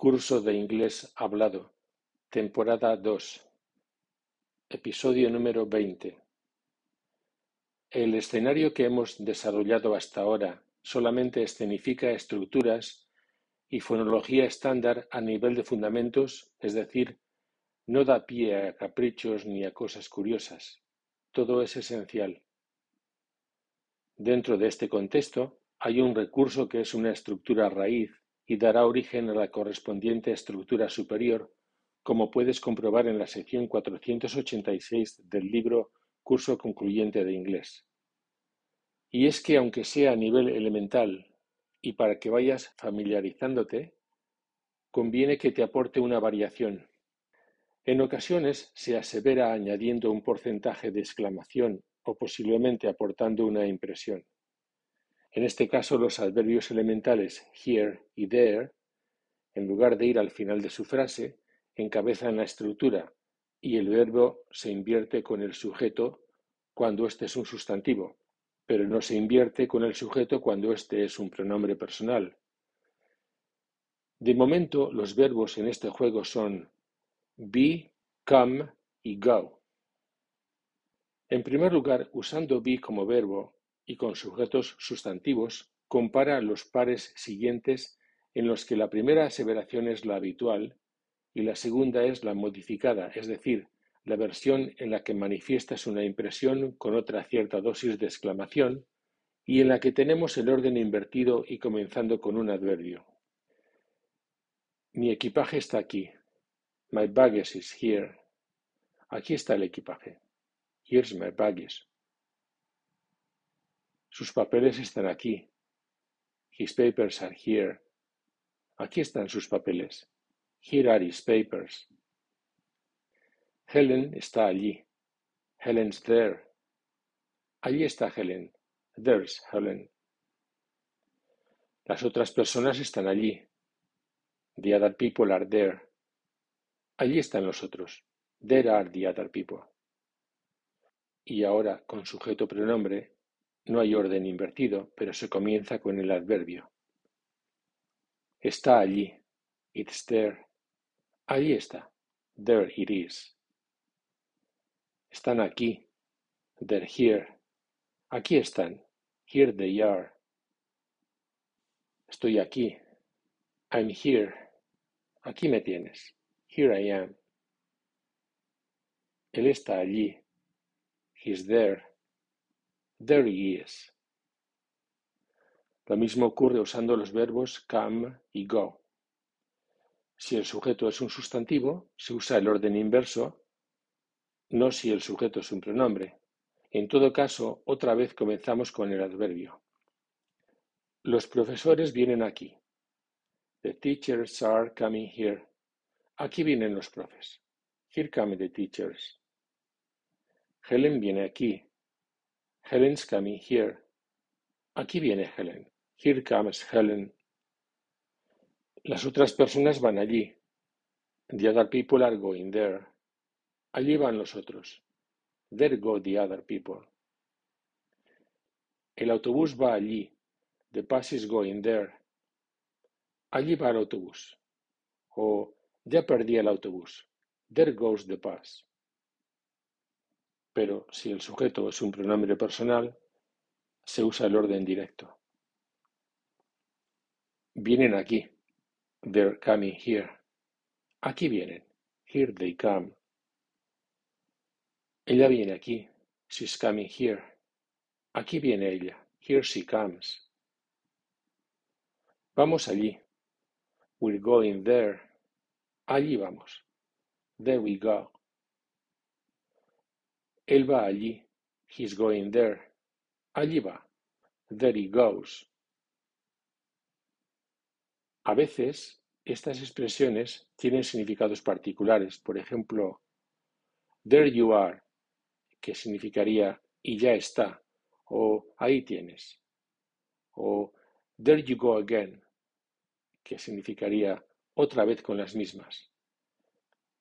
Curso de Inglés Hablado, temporada 2, episodio número 20. El escenario que hemos desarrollado hasta ahora solamente escenifica estructuras y fonología estándar a nivel de fundamentos, es decir, no da pie a caprichos ni a cosas curiosas. Todo es esencial. Dentro de este contexto hay un recurso que es una estructura raíz y dará origen a la correspondiente estructura superior, como puedes comprobar en la sección 486 del libro Curso Concluyente de Inglés. Y es que aunque sea a nivel elemental y para que vayas familiarizándote, conviene que te aporte una variación. En ocasiones se asevera añadiendo un porcentaje de exclamación o posiblemente aportando una impresión. En este caso los adverbios elementales here y there, en lugar de ir al final de su frase, encabezan la estructura y el verbo se invierte con el sujeto cuando éste es un sustantivo, pero no se invierte con el sujeto cuando éste es un pronombre personal. De momento, los verbos en este juego son be, come y go. En primer lugar, usando be como verbo, y con sujetos sustantivos, compara los pares siguientes en los que la primera aseveración es la habitual y la segunda es la modificada, es decir, la versión en la que manifiestas una impresión con otra cierta dosis de exclamación y en la que tenemos el orden invertido y comenzando con un adverbio. Mi equipaje está aquí. My baggage is here. Aquí está el equipaje. Here's my baggage. Sus papeles están aquí. His papers are here. Aquí están sus papeles. Here are his papers. Helen está allí. Helen's there. Allí está Helen. There's Helen. Las otras personas están allí. The other people are there. Allí están los otros. There are the other people. Y ahora, con sujeto pronombre, no hay orden invertido, pero se comienza con el adverbio. Está allí. It's there. Allí está. There it is. Están aquí. They're here. Aquí están. Here they are. Estoy aquí. I'm here. Aquí me tienes. Here I am. Él está allí. He's there. There he is. Lo mismo ocurre usando los verbos come y go. Si el sujeto es un sustantivo, se usa el orden inverso, no si el sujeto es un pronombre. En todo caso, otra vez comenzamos con el adverbio. Los profesores vienen aquí. The teachers are coming here. Aquí vienen los profes. Here come the teachers. Helen viene aquí. Helen's coming here. Aquí viene Helen. Here comes Helen. Las otras personas van allí. The other people are going there. Allí van los otros. There go the other people. El autobús va allí. The bus is going there. Allí va el autobús. O ya perdí el autobús. There goes the bus. Pero si el sujeto es un pronombre personal, se usa el orden directo. Vienen aquí. They're coming here. Aquí vienen. Here they come. Ella viene aquí. She's coming here. Aquí viene ella. Here she comes. Vamos allí. We're going there. Allí vamos. There we go. Él va allí. He's going there. Allí va. There he goes. A veces, estas expresiones tienen significados particulares. Por ejemplo, there you are, que significaría y ya está, o ahí tienes. O there you go again, que significaría otra vez con las mismas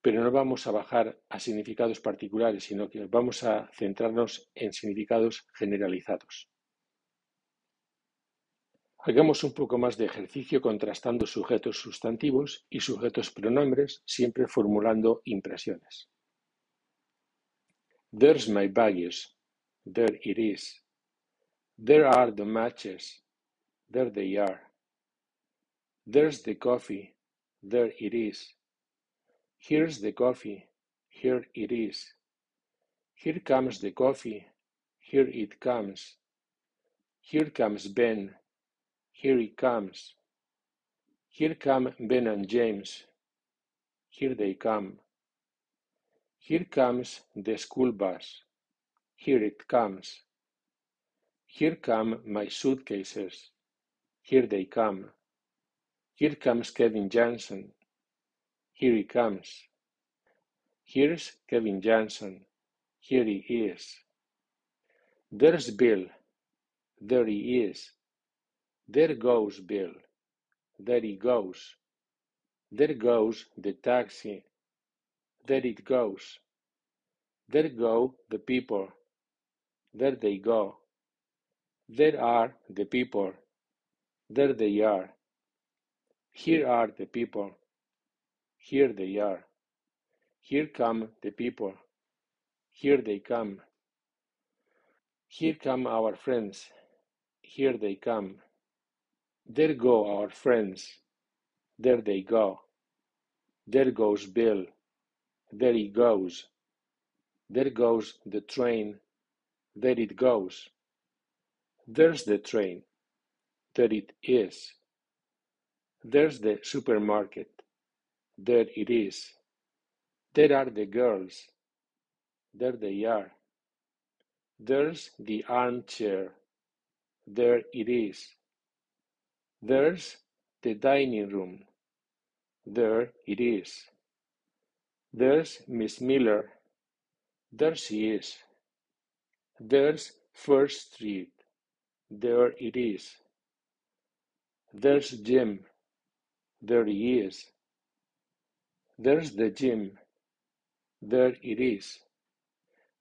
pero no vamos a bajar a significados particulares, sino que vamos a centrarnos en significados generalizados. Hagamos un poco más de ejercicio contrastando sujetos sustantivos y sujetos pronombres, siempre formulando impresiones. There's my baggage. There it is. There are the matches. There they are. There's the coffee. There it is. Here's the coffee. Here it is. Here comes the coffee. Here it comes. Here comes Ben. Here he comes. Here come Ben and James. Here they come. Here comes the school bus. Here it comes. Here come my suitcases. Here they come. Here comes Kevin Johnson. Here he comes. Here's Kevin Johnson. Here he is. There's Bill. There he is. There goes Bill. There he goes. There goes the taxi. There it goes. There go the people. There they go. There are the people. There they are. Here are the people. Here they are. Here come the people. Here they come. Here come our friends. Here they come. There go our friends. There they go. There goes Bill. There he goes. There goes the train. There it goes. There's the train. There it is. There's the supermarket. There it is. There are the girls. There they are. There's the armchair. There it is. There's the dining room. There it is. There's Miss Miller. There she is. There's First Street. There it is. There's Jim. There he is. There's the gym. There it is.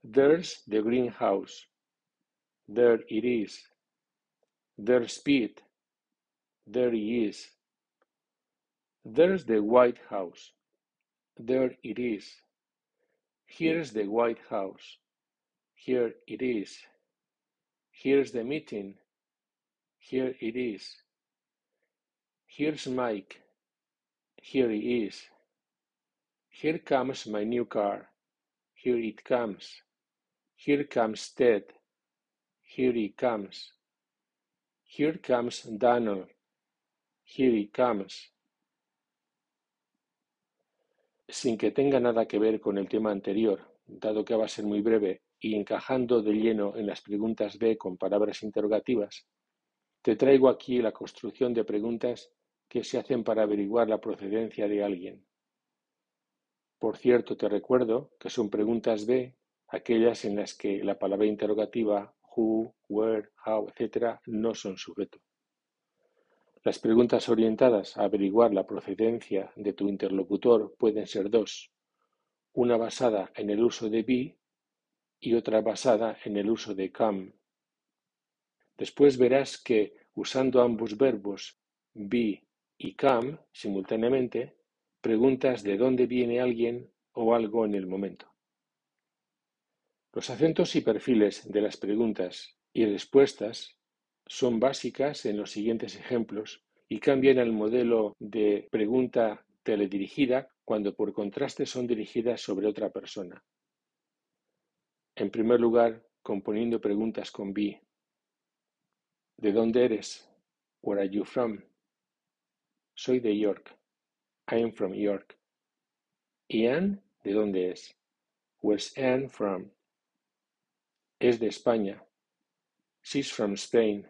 There's the greenhouse. There it is. There's Pete. There he is. There's the White House. There it is. Here's the White House. Here it is. Here's the meeting. Here it is. Here's Mike. Here he is. Here comes my new car. Here it comes. Here comes Ted. Here he comes. Here comes Donald. Here he comes. Sin que tenga nada que ver con el tema anterior, dado que va a ser muy breve y encajando de lleno en las preguntas B con palabras interrogativas, te traigo aquí la construcción de preguntas que se hacen para averiguar la procedencia de alguien. Por cierto, te recuerdo que son preguntas B aquellas en las que la palabra interrogativa who, where, how, etc. no son sujeto. Las preguntas orientadas a averiguar la procedencia de tu interlocutor pueden ser dos, una basada en el uso de be y otra basada en el uso de come. Después verás que usando ambos verbos be y come simultáneamente, preguntas de dónde viene alguien o algo en el momento. Los acentos y perfiles de las preguntas y respuestas son básicas en los siguientes ejemplos y cambian al modelo de pregunta teledirigida cuando por contraste son dirigidas sobre otra persona. En primer lugar, componiendo preguntas con be. ¿De dónde eres? Where are you from? Soy de York. I am from York. ¿Y Anne? ¿De dónde es? Where's Anne from? Es de España. She's from Spain.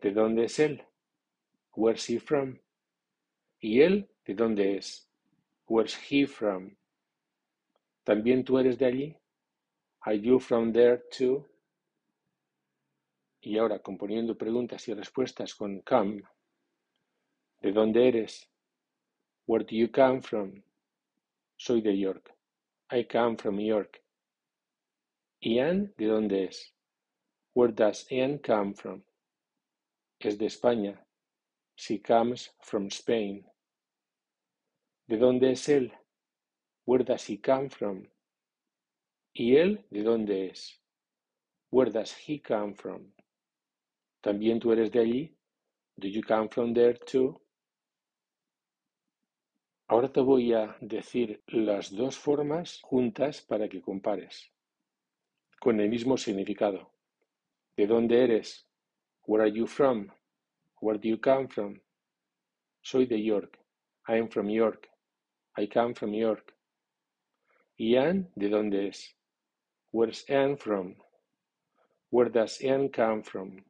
¿De dónde es él? Where's he from? ¿Y él de dónde es? Where's he from? ¿También tú eres de allí? Are you from there too? Y ahora componiendo preguntas y respuestas con come. ¿De dónde eres? Where do you come from? Soy de York. I come from York. ¿Ian de dónde es? Where does Ian come from? es de España. She comes from Spain. ¿De dónde es él? Where does he come from? ¿Y él de dónde es? Where does he come from? ¿También tú eres de allí? Do you come from there too? Ahora te voy a decir las dos formas juntas para que compares, con el mismo significado. ¿De dónde eres? Where are you from? Where do you come from? Soy de York. I am from York. I come from York. ¿Y Anne de dónde es? Where's Anne from? Where does Anne come from?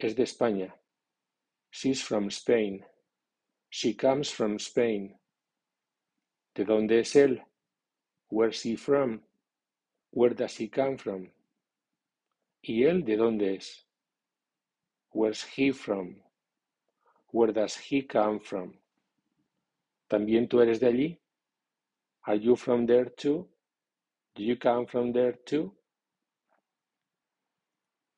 Es de España. She's from Spain. She comes from Spain. ¿De dónde es él? Where's he from? Where does he come from? ¿Y él de dónde es? Where's he from? Where does he come from? ¿También tú eres de allí? Are you from there too? Do you come from there too?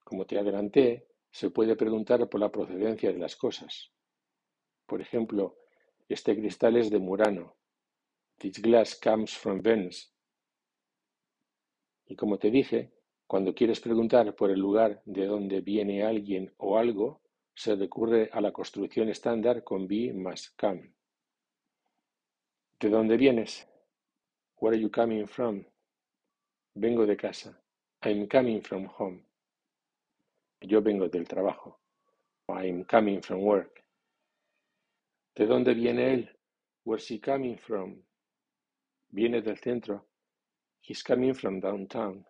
Como te adelanté, se puede preguntar por la procedencia de las cosas. Por ejemplo, este cristal es de Murano. This glass comes from Venice. Y como te dije, cuando quieres preguntar por el lugar de donde viene alguien o algo, se recurre a la construcción estándar con be más come. ¿De dónde vienes? Where are you coming from? Vengo de casa. I'm coming from home. Yo vengo del trabajo. I'm coming from work. ¿De dónde viene él? Where's he coming from? Viene del centro. He's coming from downtown.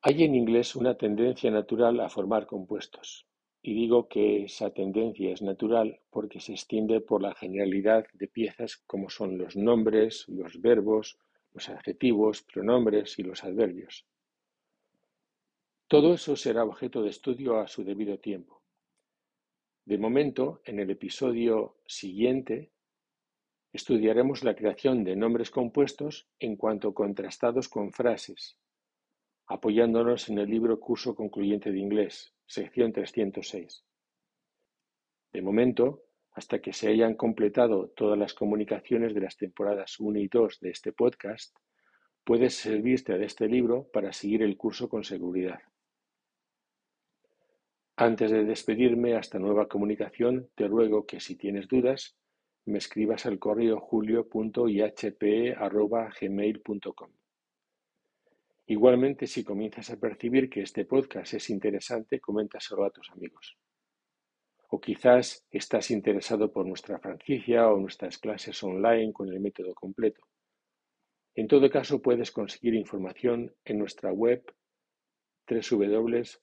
Hay en inglés una tendencia natural a formar compuestos, y digo que esa tendencia es natural porque se extiende por la generalidad de piezas como son los nombres, los verbos, los adjetivos, pronombres y los adverbios. Todo eso será objeto de estudio a su debido tiempo. De momento, en el episodio siguiente, estudiaremos la creación de nombres compuestos en cuanto contrastados con frases, apoyándonos en el libro Curso Concluyente de Inglés, sección 306. De momento, hasta que se hayan completado todas las comunicaciones de las temporadas 1 y 2 de este podcast, puedes servirte de este libro para seguir el curso con seguridad. Antes de despedirme hasta nueva comunicación, te ruego que si tienes dudas, me escribas al correo julio.ihpe.gmail.com. Igualmente, si comienzas a percibir que este podcast es interesante, coméntaselo a tus amigos. O quizás estás interesado por nuestra franquicia o nuestras clases online con el método completo. En todo caso, puedes conseguir información en nuestra web www.ihpe.es